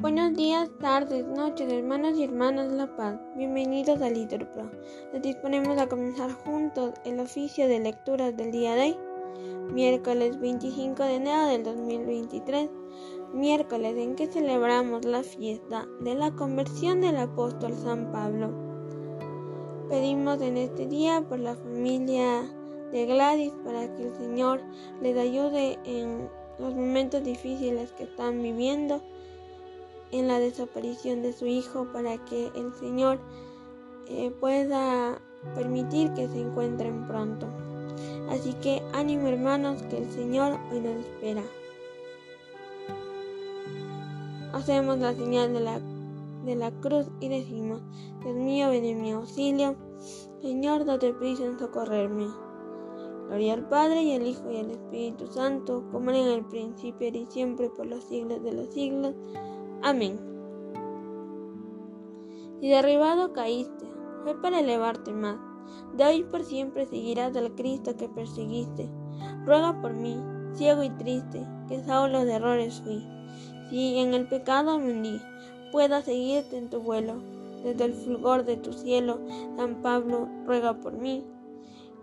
Buenos días, tardes, noches, hermanos y hermanas de La Paz. Bienvenidos a LiterPro. Nos disponemos a comenzar juntos el oficio de lecturas del día de hoy, miércoles 25 de enero del 2023, miércoles en que celebramos la fiesta de la conversión del apóstol San Pablo. Pedimos en este día por la familia de Gladys para que el Señor les ayude en los momentos difíciles que están viviendo en la desaparición de su hijo para que el Señor eh, pueda permitir que se encuentren pronto. Así que ánimo hermanos que el Señor hoy nos espera. Hacemos la señal de la, de la cruz y decimos, Dios mío, ven en mi auxilio. Señor, date prisa en socorrerme. Gloria al Padre y al Hijo y al Espíritu Santo, como en el principio y siempre por los siglos de los siglos. Amén. Si derribado caíste, fue para elevarte más. De hoy por siempre seguirás al Cristo que perseguiste. Ruega por mí, ciego y triste, que Saulo de errores fui. Si en el pecado me hundí, pueda seguirte en tu vuelo. Desde el fulgor de tu cielo, San Pablo, ruega por mí.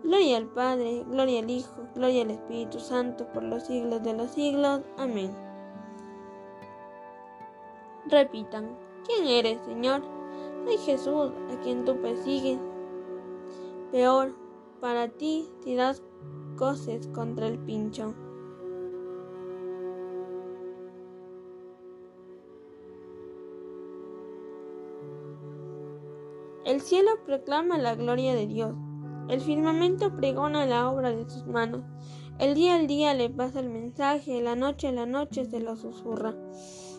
Gloria al Padre, gloria al Hijo, gloria al Espíritu Santo, por los siglos de los siglos. Amén. Repitan, ¿quién eres, Señor? Soy Jesús, a quien tú persigues. Peor para ti si das coces contra el pincho. El cielo proclama la gloria de Dios. El firmamento pregona la obra de sus manos. El día al día le pasa el mensaje, la noche a la noche se lo susurra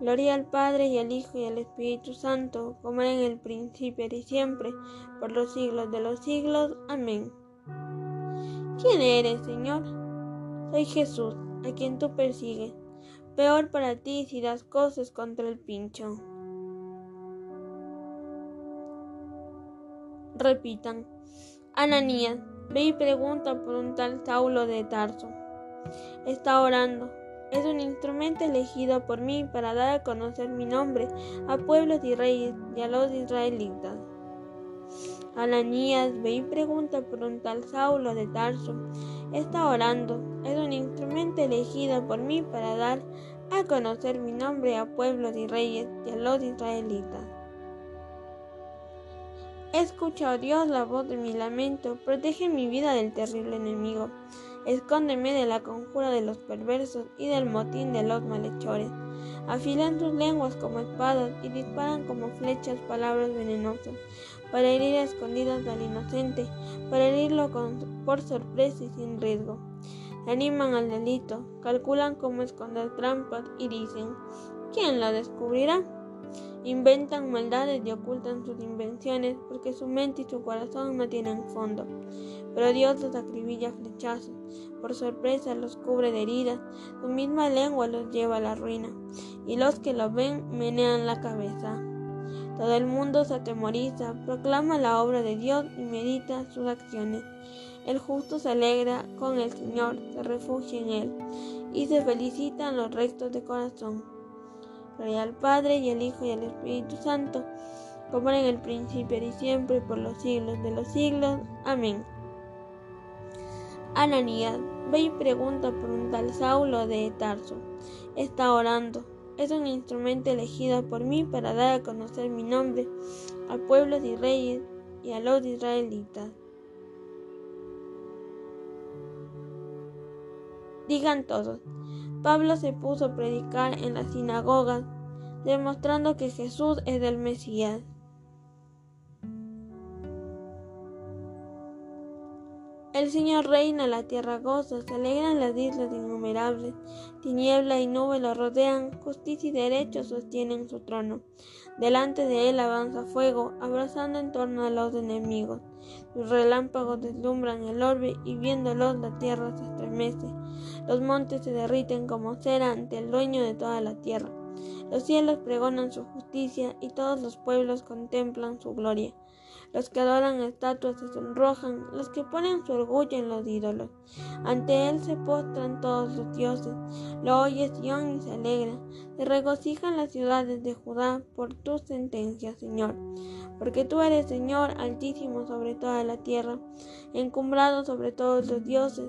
Gloria al Padre y al Hijo y al Espíritu Santo, como era en el principio y siempre, por los siglos de los siglos. Amén. ¿Quién eres, Señor? Soy Jesús, a quien tú persigues. Peor para ti si das cosas contra el pincho. Repitan. Ananías, ve y pregunta por un tal Saulo de Tarso. Está orando es un instrumento elegido por mí para dar a conocer mi nombre a pueblos y reyes y a los israelitas. Ananías ve y pregunta por un tal Saulo de Tarso. Está orando. Es un instrumento elegido por mí para dar a conocer mi nombre a pueblos y reyes y a los israelitas. Escucha, oh Dios, la voz de mi lamento. Protege mi vida del terrible enemigo. Escóndeme de la conjura de los perversos y del motín de los malhechores. Afilan sus lenguas como espadas y disparan como flechas palabras venenosas, para herir a escondidas al inocente, para herirlo por sorpresa y sin riesgo. Animan al delito, calculan cómo esconder trampas y dicen, ¿quién la descubrirá? Inventan maldades y ocultan sus invenciones porque su mente y su corazón no tienen fondo. Pero Dios los acribilla flechazos, por sorpresa los cubre de heridas, su misma lengua los lleva a la ruina, y los que lo ven menean la cabeza. Todo el mundo se atemoriza, proclama la obra de Dios y medita sus acciones. El justo se alegra con el Señor, se refugia en Él, y se felicitan los rectos de corazón. Gloria al Padre y al Hijo y al Espíritu Santo, como en el principio y siempre, por los siglos de los siglos. Amén. Ananías, ve y pregunta por un tal Saulo de Tarso. Está orando. Es un instrumento elegido por mí para dar a conocer mi nombre a pueblos y reyes y a los israelitas. Digan todos. Pablo se puso a predicar en las sinagogas, demostrando que Jesús es el Mesías. El Señor reina, la tierra goza, se alegran las islas innumerables. Tiniebla y nube lo rodean, justicia y derecho sostienen su trono. Delante de él avanza fuego, abrazando en torno a los enemigos. Sus relámpagos deslumbran el orbe y viéndolos la tierra se Los montes se derriten como cera ante el dueño de toda la tierra. Los cielos pregonan su justicia y todos los pueblos contemplan su gloria. Los que adoran estatuas se sonrojan, los que ponen su orgullo en los ídolos. Ante él se postran todos los dioses. Lo oye Sion y se alegra. Se regocijan las ciudades de Judá por tu sentencia, Señor. Porque tú eres Señor altísimo sobre toda la tierra, encumbrado sobre todos los dioses.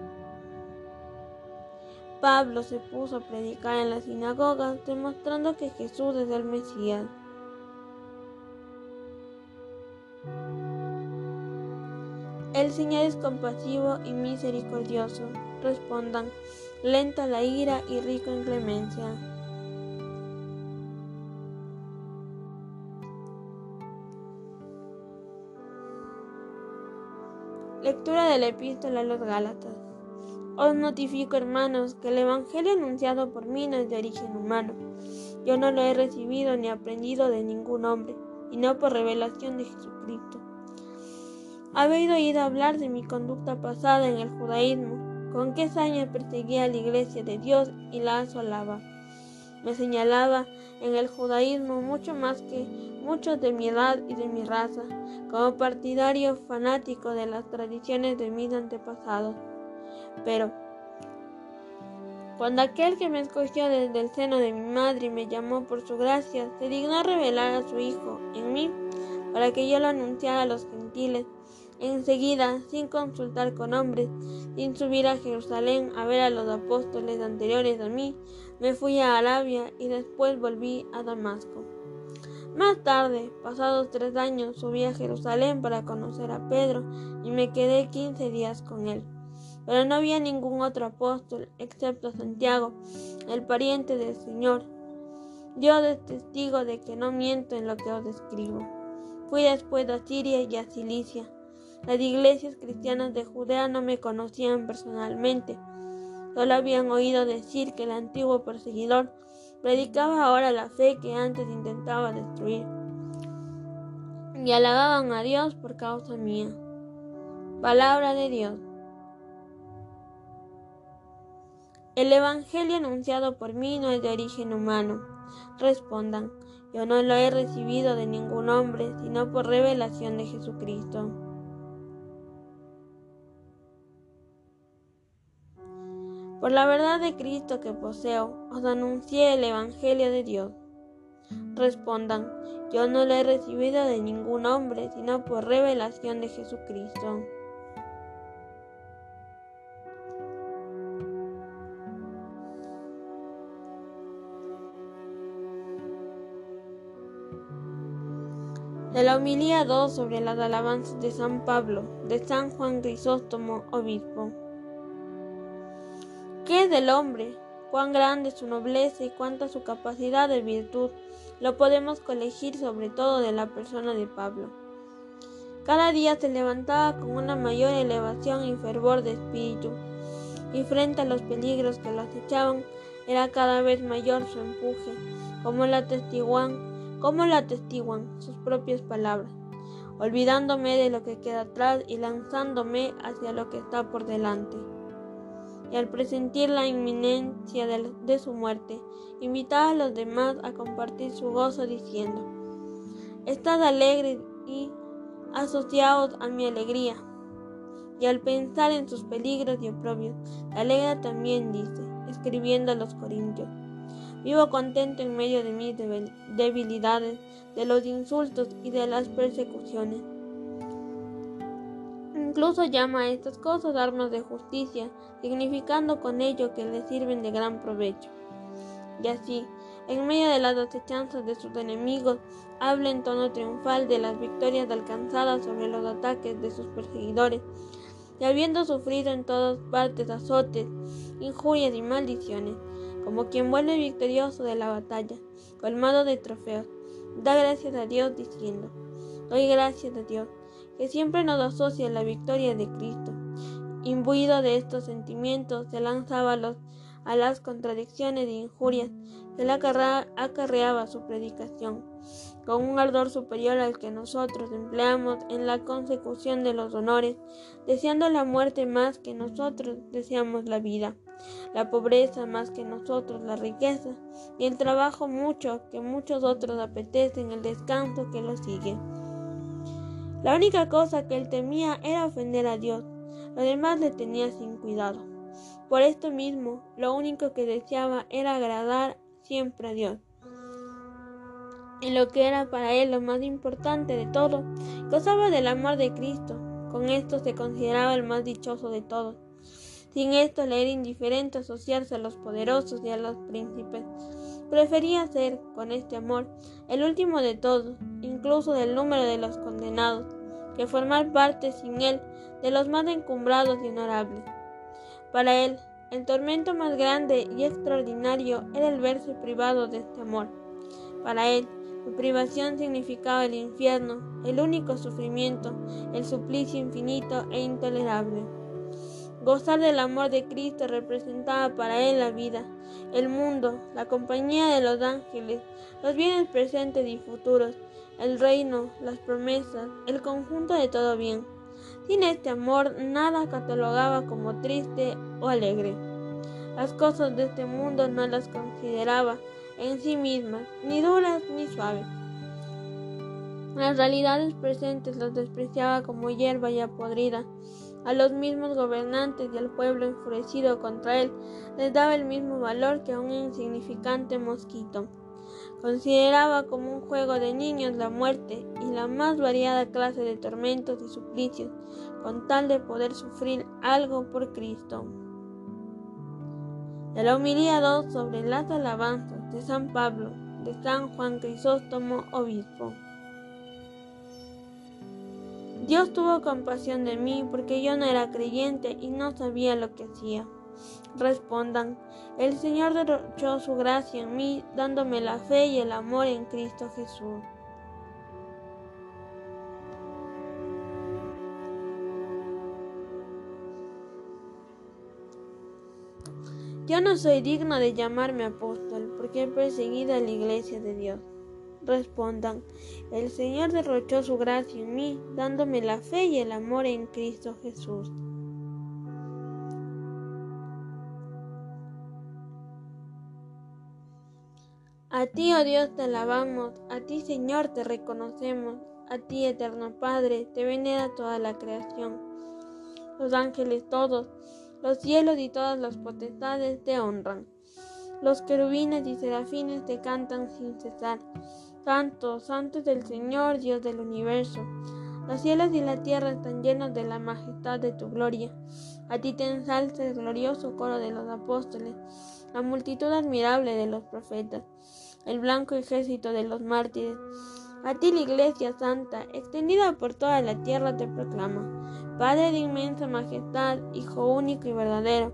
Pablo se puso a predicar en las sinagogas, demostrando que Jesús es el Mesías. El Señor es compasivo y misericordioso. Respondan, lenta la ira y rico en clemencia. Lectura de la epístola a los Gálatas. Os notifico, hermanos, que el Evangelio anunciado por mí no es de origen humano. Yo no lo he recibido ni aprendido de ningún hombre, y no por revelación de Jesucristo habéis oído hablar de mi conducta pasada en el judaísmo, con qué saña perseguía a la iglesia de Dios y la asolaba. Me señalaba en el judaísmo mucho más que muchos de mi edad y de mi raza, como partidario fanático de las tradiciones de mis antepasados. Pero, cuando aquel que me escogió desde el seno de mi madre y me llamó por su gracia, se dignó revelar a su Hijo en mí, para que yo lo anunciara a los gentiles, Enseguida, sin consultar con hombres, sin subir a Jerusalén a ver a los apóstoles anteriores a mí, me fui a Arabia y después volví a Damasco. Más tarde, pasados tres años, subí a Jerusalén para conocer a Pedro y me quedé quince días con él. Pero no había ningún otro apóstol excepto Santiago, el pariente del Señor. Dios es testigo de que no miento en lo que os escribo. Fui después a Siria y a Cilicia las iglesias cristianas de Judea no me conocían personalmente, solo habían oído decir que el antiguo perseguidor predicaba ahora la fe que antes intentaba destruir, y alababan a Dios por causa mía. Palabra de Dios. El Evangelio anunciado por mí no es de origen humano. Respondan, yo no lo he recibido de ningún hombre, sino por revelación de Jesucristo. Por la verdad de Cristo que poseo, os anuncié el Evangelio de Dios. Respondan, yo no lo he recibido de ningún hombre, sino por revelación de Jesucristo. De la homilía 2 sobre las alabanzas de San Pablo, de San Juan Crisóstomo, obispo. ¿Qué es del hombre? Cuán grande su nobleza y cuánta su capacidad de virtud lo podemos colegir sobre todo de la persona de Pablo. Cada día se levantaba con una mayor elevación y fervor de espíritu, y frente a los peligros que lo acechaban, era cada vez mayor su empuje, como la testiguan, como la atestiguan sus propias palabras, olvidándome de lo que queda atrás y lanzándome hacia lo que está por delante y al presentir la inminencia de, su muerte, invitaba a los demás a compartir su gozo diciendo, Estad alegres y asociados a mi alegría. Y al pensar en sus peligros y oprobios, la alegra también dice, escribiendo a los corintios, Vivo contento en medio de mis debilidades, de los insultos y de las persecuciones Incluso llama a estas cosas armas de justicia, significando con ello que le sirven de gran provecho. Y así, en medio de las acechanzas de sus enemigos, habla en tono triunfal de las victorias alcanzadas sobre los ataques de sus perseguidores, y habiendo sufrido en todas partes azotes, injurias y maldiciones, como quien vuelve victorioso de la batalla, colmado de trofeos, da gracias a Dios diciendo, doy gracias a Dios, que siempre nos asocia la victoria de Cristo. Imbuido de estos sentimientos, se lanzaba a los a las contradicciones e injurias que le acarreaba su predicación, con un ardor superior al que nosotros empleamos en la consecución de los honores, deseando la muerte más que nosotros deseamos la vida, la pobreza más que nosotros la riqueza, y el trabajo mucho que muchos otros apetecen el descanso que lo sigue. La única cosa que él temía era ofender a Dios, lo demás le tenía sin cuidado. Por esto mismo, lo único que deseaba era agradar siempre a Dios. En lo que era para él lo más importante de todo, gozaba del amor de Cristo. Con esto se consideraba el más dichoso de todos. Sin esto le era indiferente asociarse a los poderosos y a los príncipes. Prefería ser, con este amor, el último de todos, incluso del número de los condenados, que formar parte sin él de los más encumbrados y honorables. Para él, el tormento más grande y extraordinario era el verse privado de este amor. Para él, su privación significaba el infierno, el único sufrimiento, el suplicio infinito e intolerable. Gozar del amor de Cristo representaba para él la vida, el mundo, la compañía de los ángeles, los bienes presentes y futuros, el reino, las promesas, el conjunto de todo bien. Sin este amor nada catalogaba como triste o alegre. Las cosas de este mundo no las consideraba en sí mismas, ni duras ni suaves. Las realidades presentes las despreciaba como hierba ya podrida. A los mismos gobernantes y al pueblo enfurecido contra él les daba el mismo valor que a un insignificante mosquito. Consideraba como un juego de niños la muerte y la más variada clase de tormentos y suplicios, con tal de poder sufrir algo por Cristo. De la humilía 2 sobre las alabanzas de San Pablo, de San Juan Crisóstomo, obispo. Dios tuvo compasión de mí porque yo no era creyente y no sabía lo que hacía respondan, el Señor derrochó su gracia en mí, dándome la fe y el amor en Cristo Jesús. Yo no soy digno de llamarme apóstol, porque he perseguido a la iglesia de Dios. Respondan, el Señor derrochó su gracia en mí, dándome la fe y el amor en Cristo Jesús. A ti, oh Dios, te alabamos, a ti, Señor, te reconocemos, a ti, eterno Padre, te venera toda la creación. Los ángeles todos, los cielos y todas las potestades te honran. Los querubines y serafines te cantan sin cesar. Santo, santo es el Señor, Dios del universo. Los cielos y la tierra están llenos de la majestad de tu gloria. A ti te ensalza el glorioso coro de los apóstoles, la multitud admirable de los profetas el blanco ejército de los mártires. A ti la Iglesia Santa, extendida por toda la tierra, te proclama. Padre de inmensa majestad, Hijo único y verdadero,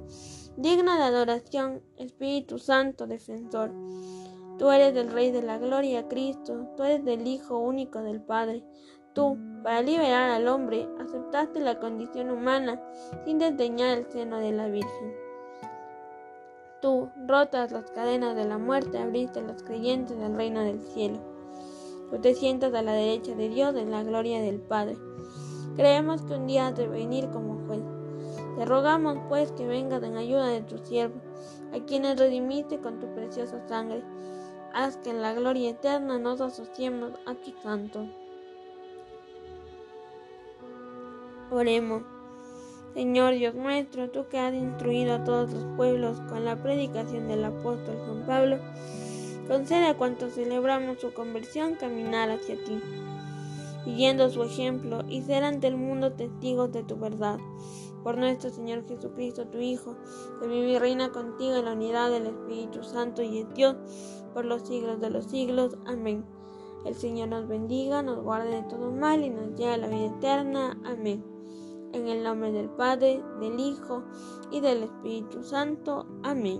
digna de adoración, Espíritu Santo, defensor. Tú eres el Rey de la Gloria, Cristo, tú eres el Hijo único del Padre. Tú, para liberar al hombre, aceptaste la condición humana sin desdeñar el seno de la Virgen. Tú, rotas las cadenas de la muerte, abriste a los creyentes del reino del cielo. Tú te sientas a la derecha de Dios en la gloria del Padre. Creemos que un día has de venir como juez. Te rogamos pues que vengas en ayuda de tu siervo, a quienes redimiste con tu preciosa sangre. Haz que en la gloria eterna nos asociemos a tu santo. Oremos. Señor Dios nuestro, tú que has instruido a todos los pueblos con la predicación del apóstol San Pablo, concede a cuantos celebramos su conversión caminar hacia ti. Siguiendo su ejemplo, y ser ante el mundo testigos de tu verdad. Por nuestro Señor Jesucristo, tu Hijo, que vive y reina contigo en la unidad del Espíritu Santo y es Dios, por los siglos de los siglos. Amén. El Señor nos bendiga, nos guarde de todo mal y nos lleve a la vida eterna. Amén. En el nombre del Padre, del Hijo y del Espíritu Santo. Amén.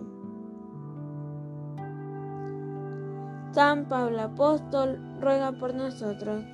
San Pablo Apóstol, ruega por nosotros.